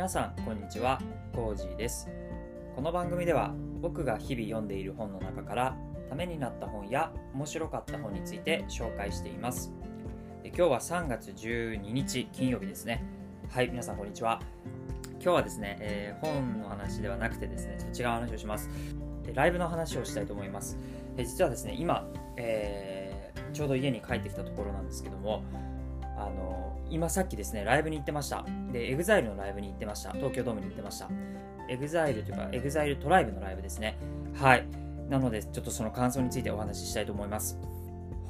皆さんこんにちは。コージーです。この番組では僕が日々読んでいる本の中からためになった本や面白かった本について紹介しています。で今日は3月12日金曜日ですね。はい皆さんこんにちは。今日はですね、えー、本の話ではなくてですね違う話をします。でライブの話をしたいと思います。で実はですね今、えー、ちょうど家に帰ってきたところなんですけどもあの今さっきですね、ライブに行ってました。で、EXILE のライブに行ってました。東京ドームに行ってました。EXILE というか、EXILE トライブのライブですね。はい。なので、ちょっとその感想についてお話ししたいと思います。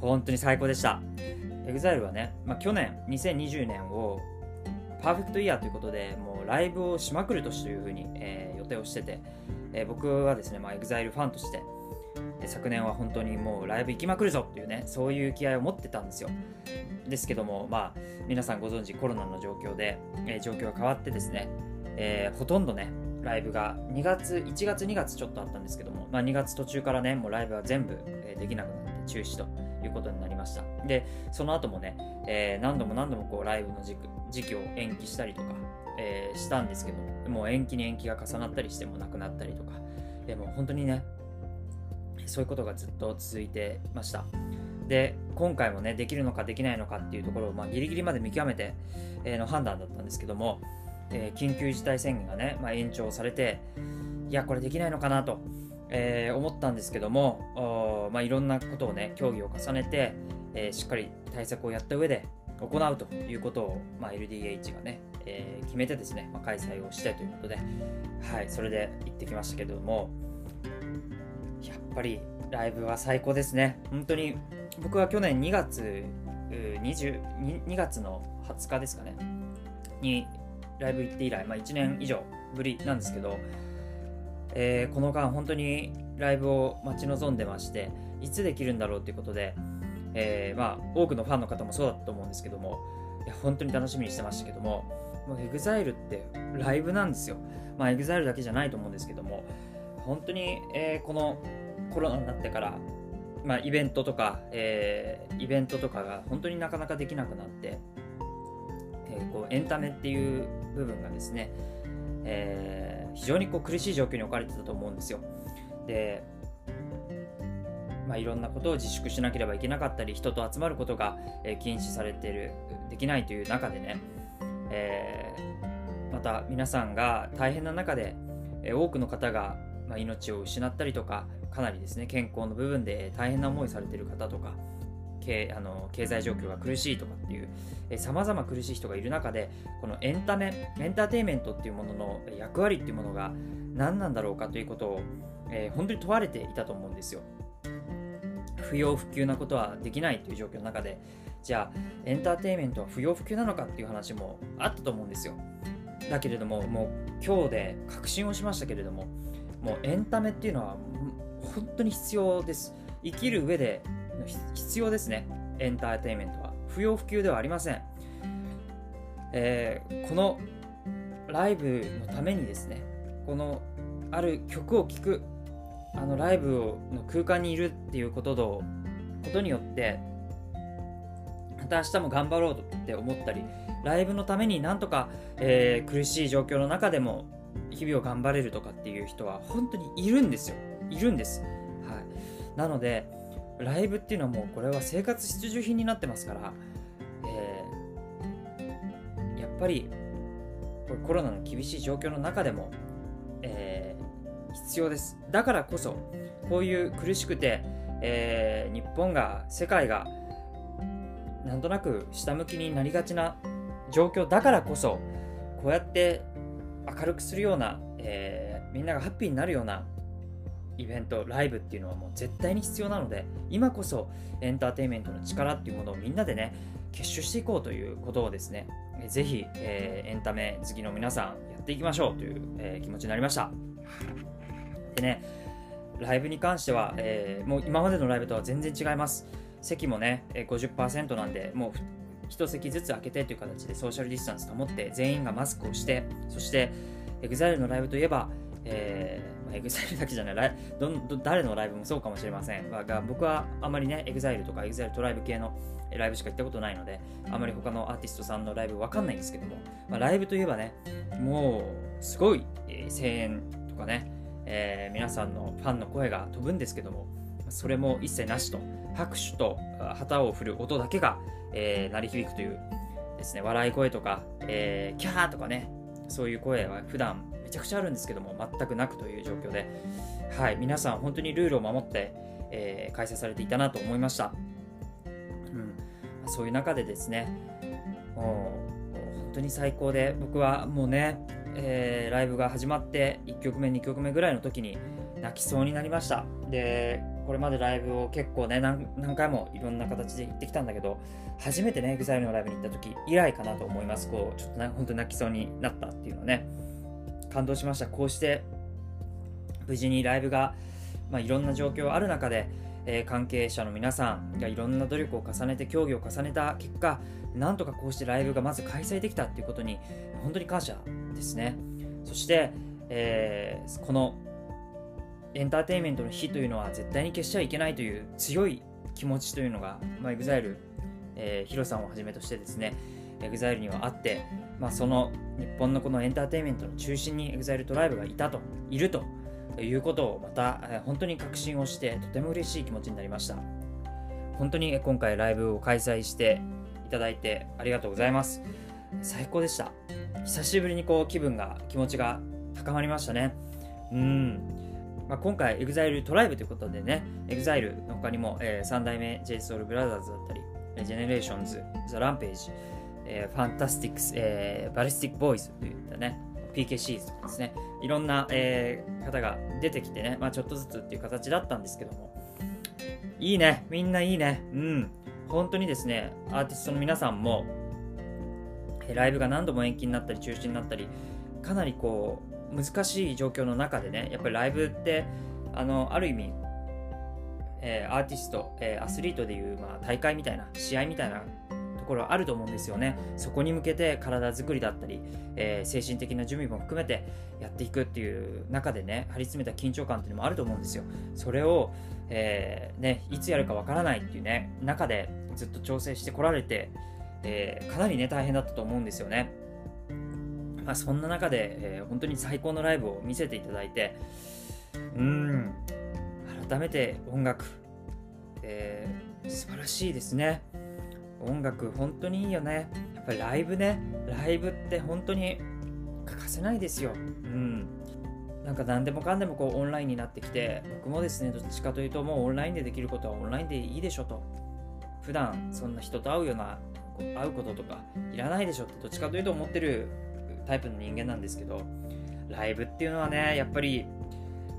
本当に最高でした。EXILE はね、まあ、去年、2020年をパーフェクトイヤーということで、もうライブをしまくる年というふうに、えー、予定をしてて、えー、僕はですね、まあ、EXILE ファンとして、昨年は本当にもうライブ行きまくるぞっていうねそういう気合を持ってたんですよ。ですけどもまあ皆さんご存知コロナの状況で、えー、状況が変わってですね、えー、ほとんどねライブが2月1月2月ちょっとあったんですけども、まあ、2月途中からねもうライブは全部、え、できなくなって中止ということになりました。でその後もね、えー、何度も何度もこうライブの時期を延期したりとか、えー、したんですけどもう延期に延期が重なったりしてもなくなったりとかでも本当にねそういうことがずっと続いてました。で、今回もね、できるのかできないのかっていうところを、まあ、ギリギリまで見極めて、え、の判断だったんですけども、えー、緊急事態宣言がね、まあ、延長されて、いや、これできないのかなと、えー、思ったんですけども、まあ、いろんなことをね、協議を重ねて、えしっかり対策をやった上で行うということを、まあ、LDH がね、え決めてですね、ま、開催をしてということで、はい、それで行ってきましたけども、ぱりライブは最高ですね。本当に僕は去年2月 20, 2月の20日ですかねにライブ行って以来、まあ、1年以上ぶりなんですけど、えー、この間本当にライブを待ち望んでましていつできるんだろうということで、えー、まあ、多くのファンの方もそうだと思うんですけどもいや本当に楽しみにしてましたけどももう EXILE ってライブなんですよ。まあ EXILE だけじゃないと思うんですけども本当に、えー、このコロナになってから、まあ、イベントとか、えー、イベントとかが本当になかなかできなくなって、えー、こうエンタメっていう部分がですね、えー、非常にこう苦しい状況に置かれてたと思うんですよ。で、まあ、いろんなことを自粛しなければいけなかったり人と集まることが、え禁止されているできないという中でね、えまた皆さんが大変な中で、え多くの方がま、命を失ったりとかかなりですね健康の部分で大変な思いされてる方とか経あの経済状況が苦しいとかっていうさまざま苦しい人がいる中でこのエンタメエンターテインメントっていうものの役割っていうものが何なんだろうかということを、えー、本当に問われていたと思うんですよ。不要不急なことはできないという状況の中でじゃあエンターテインメントは不要不急なのかっていう話もあったと思うんですよ。だけれどももう今日で確信をしましたけれどももうエンタメっていうのは本当に必要です。生きる上で必要ですね。エンターテインメントは。不要不急ではありません。えー、このライブのためにですね、このある曲を聴く、あのライブの空間にいるっていうこととことによって、また明日も頑張ろうって思ったり、ライブのためになんとか、えー、苦しい状況の中でも日々を頑張れるとかっていう人は本当にいるんですよいるんです、はい、なのでライブっていうのはもうこれは生活必需品になってますから、えー、やっぱりこれコロナの厳しい状況の中でも、えー、必要です。だからこそこういう苦しくて、えー、日本が世界がなんとなく下向きになりがちな状況だからこそこうやって明るくするような、えー、みんながハッピーになるようなイベント、ライブっていうのはもう絶対に必要なので、今こそエンターテインメントの力っていうものをみんなでね、結集していこうということをですね、ぜひ、えー、エンタメ好きの皆さんやっていきましょうという、えー、気持ちになりました。でね、ライブに関しては、えー、もう今までのライブとは全然違います。席もね、50%なんで、もう1席ずつ開けてという形でソーシャルディスタンス保って全員がマスクをしてそして EXILE のライブといえば、えー、EXILE だけじゃないライど誰のライブもそうかもしれません。が僕はあまりね EXILE とか EXILE トライブ系のライブしか行ったことないので、あまり他のアーティストさんのライブわかんないんですけども、まあ、ライブといえばね、もうすごい、声援とかね、えー、皆さんのファンの声が飛ぶんですけども、それも一切なしと、拍手と旗を振る音だけが、えー、鳴り響くというですね、笑い声とか、えー、キャーとかね、そういう声は普段めちゃくちゃあるんですけども、全くなくという状況で、はい、皆さん本当にルールを守って、えー、開催されていたなと思いました。うん、そういう中でですね、もう本当に最高で、僕はもうね、えー、ライブが始まって1曲目、2曲目ぐらいの時に泣きそうになりました。で、これまでライブを結構ね何、回もいろんな形で行ってきたんだけど、初めてね、EXILE のライブに行った時以来かなと思います。こう、ちょっとね、本当に泣きそうになったっていうのね、感動しました。こうして、無事にライブが、まあ、いろんな状況ある中で、えー、関係者の皆さんがいろんな努力を重ねて競技を重ねた結果なんとかこうしてライブがまず開催できたっていうことに本当に感謝ですねそして、えー、このエンターテインメントの日というのは絶対に消しちゃいけないという強い気持ちというのが、ま、EXILE、えー、ヒロさんをはじめとしてですね EXILE にはあって、まあ、その日本のこのエンターテインメントの中心に EXILE トライブがいたといるということをまた、本当に確信をしてとても嬉しい気持ちになりました。本当に今回ライブを開催していただいてありがとうございます。最高でした。久しぶりにこう気分が気持ちが高まりましたね。うん。まあ、今回 EXILE トライブということでね EXILE の他にも、えー、3代目 JSOULBROTHERS だったり GENERATIONS The Rampage、えー、FANTASTICS、えー、BALLISTIC BOYS といったね PKCs とかですね。いろんな、えー、方が出てきてね、まあ、ちょっとずつっていう形だったんですけども。いいね。みんないいね。うん。本当にですねアーティストの皆さんもライブが何度も延期になったり中止になったりかなりこう難しい状況の中でねやっぱりライブってあのある意味、えー、アーティスト、えー、アスリートでいう、まあ、大会みたいな試合みたいなところあると思うんですよね。そこに向けて体作りだったり、えー、精神的な準備も含めてやっていくっていう中でね張り詰めた緊張感っていうのもあると思うんですよ。それを、えー、ね、いつやるかわからないっていうね中でずっと調整してこられて、えかなりね大変だったと思うんですよね。まあ、そんな中で、えー、本当に最高のライブを見せていただいて、うん、改めて音楽、えー、素晴らしいですね。音楽、本当にいいよね。やっぱりライブね、ライブって本当に欠かせないですよ。うん。なんか何でもかんでもこうオンラインになってきて、僕もですね、どっちかというともうオンラインでできることはオンラインでいいでしょと。普段そんな人と会うような、会うこととかいらないでしょってどっちかというと思ってるタイプの人間なんですけど、ライブっていうのはね、やっぱり、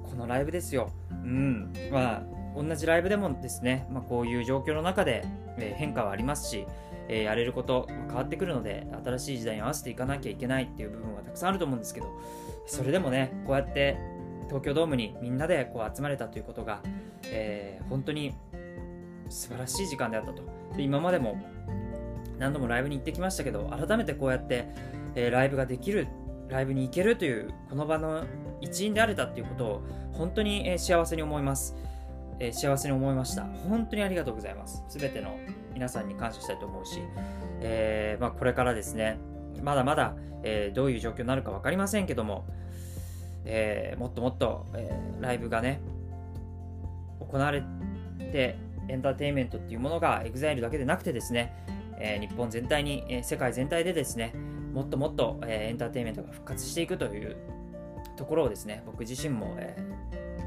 このライブですよ。うん。まあ、同じライブでもですね、まあ、こういう状況の中で、え、変化はありますし、え、やれること変わってくるので、新しい時代に合わせていかなきゃいけないっていう部分はたくさんあると思うんですけど、それでもね、こうやって東京ドームにみんなでこう集まれたということが、えー、本当に素晴らしい時間であったと。で今までも何度もライブに行ってきましたけど、改めてこうやって、えー、ライブができるライブに行けるというこの場の一員であれたっていうことを本当に、えー、幸せに思います、えー、幸せに思いました本当にありがとうございますすべての皆さんに感謝したいと思うし、えまあ、これからですねまだまだ、えどういう状況になるか分かりませんけども、えもっともっと、えライブがね行われてエンターテインメントっていうものが EXILE だけでなくてですね、え日本全体に、え世界全体でですねもっともっと、えエンターテインメントが復活していくというところをですね、僕自身も、え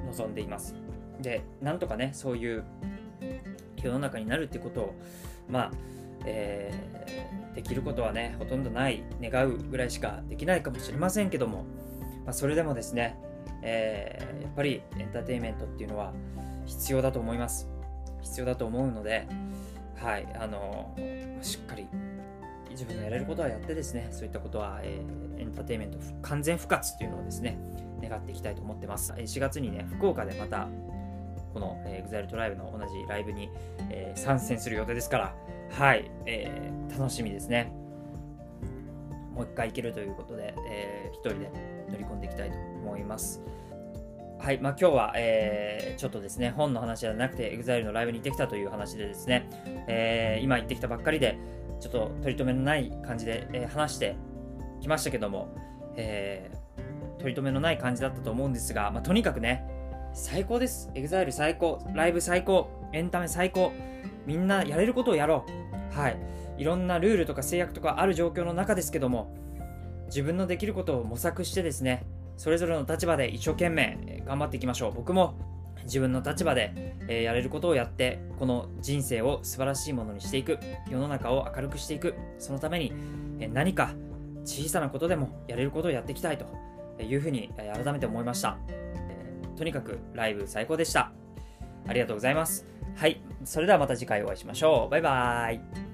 ー、望んでいます。で、なんとかね、そういう世の中になるってことを、まあ、えー、できることはね、ほとんどない、願うぐらいしかできないかもしれませんけども、まあ、それでもですね、えー、やっぱりエンターテインメントっていうのは必要だと思います。必要だと思うので、はい、あの、しっかり自分のやれることはやってですね、そういったことは、えー、エンターテインメント完全復活っていうのをですね、願っていきたいと思ってます。4月にね、福岡でまた、この、EXILE トライブの同じライブに、えー、参戦する予定ですから、はい、えー、楽しみですね。もう一回行けるということで、えー、一人で乗り込んでいきたいと思います。はい、まあ、今日は、えー、ちょっとですね、本の話じゃなくて、EXILE のライブに行ってきたという話でですね、えー、今行ってきたばっかりで、ちょっと取り留めのない感じで、えー、話してきましたけども、えー、取り留めのない感じだったと思うんですが、まあ、とにかくね、最高です。EXILE 最高、ライブ最高、エンタメ最高、みんなやれることをやろう。はい。いろんなルールとか制約とかある状況の中ですけども、自分のできることを模索してですね、それぞれの立場で一生懸命頑張っていきましょう。僕も自分の立場で、えやれることをやって、この人生を素晴らしいものにしていく。世の中を明るくしていく。そのために、え何か小さなことでもやれることをやっていきたいというふうに、改めて思いました、とにかくライブ最高でした。ありがとうございます。はい。それではまた次回お会いしましょう。バイバーイ。